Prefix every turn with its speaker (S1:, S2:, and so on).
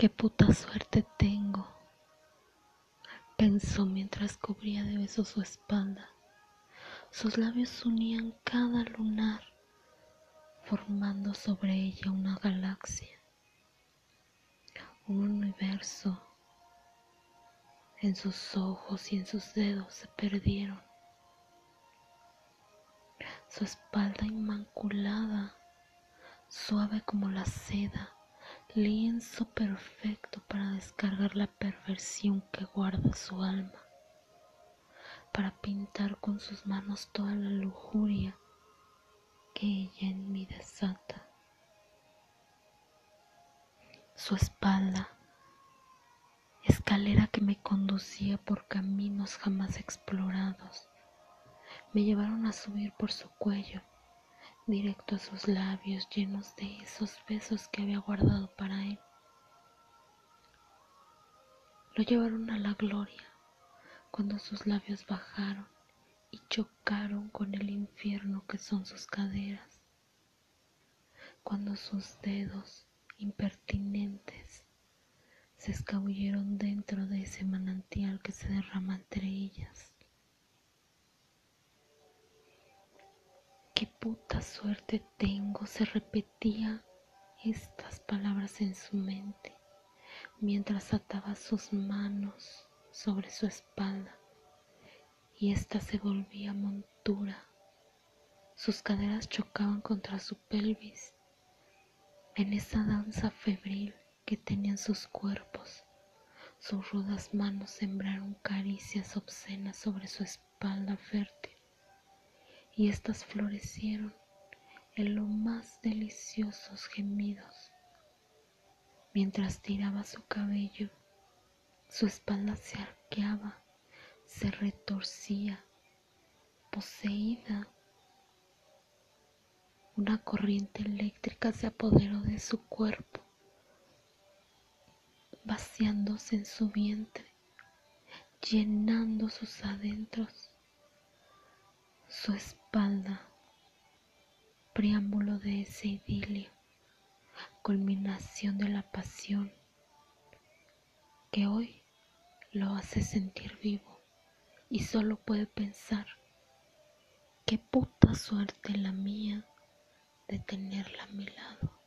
S1: Qué puta suerte tengo, pensó mientras cubría de besos su espalda. Sus labios unían cada lunar, formando sobre ella una galaxia, un universo. En sus ojos y en sus dedos se perdieron. Su espalda inmaculada, suave como la seda, lienzo perfecto para descargar la perversión que guarda su alma, para pintar con sus manos toda la lujuria que ella en mí desata. Su espalda, escalera que me conducía por caminos jamás explorados, me llevaron a subir por su cuello directo a sus labios llenos de esos besos que había guardado para él. Lo llevaron a la gloria cuando sus labios bajaron y chocaron con el infierno que son sus caderas, cuando sus dedos impertinentes se escabulleron dentro de ese manantial que se derrama entre ellas. Puta suerte tengo, se repetía estas palabras en su mente mientras ataba sus manos sobre su espalda y ésta se volvía montura. Sus caderas chocaban contra su pelvis en esa danza febril que tenían sus cuerpos. Sus rudas manos sembraron caricias obscenas sobre su espalda fértil y éstas florecieron en los más deliciosos gemidos. Mientras tiraba su cabello, su espalda se arqueaba, se retorcía, poseída. Una corriente eléctrica se apoderó de su cuerpo, vaciándose en su vientre, llenando sus adentros su espalda, preámbulo de ese idilio, culminación de la pasión que hoy lo hace sentir vivo y solo puede pensar qué puta suerte la mía de tenerla a mi lado.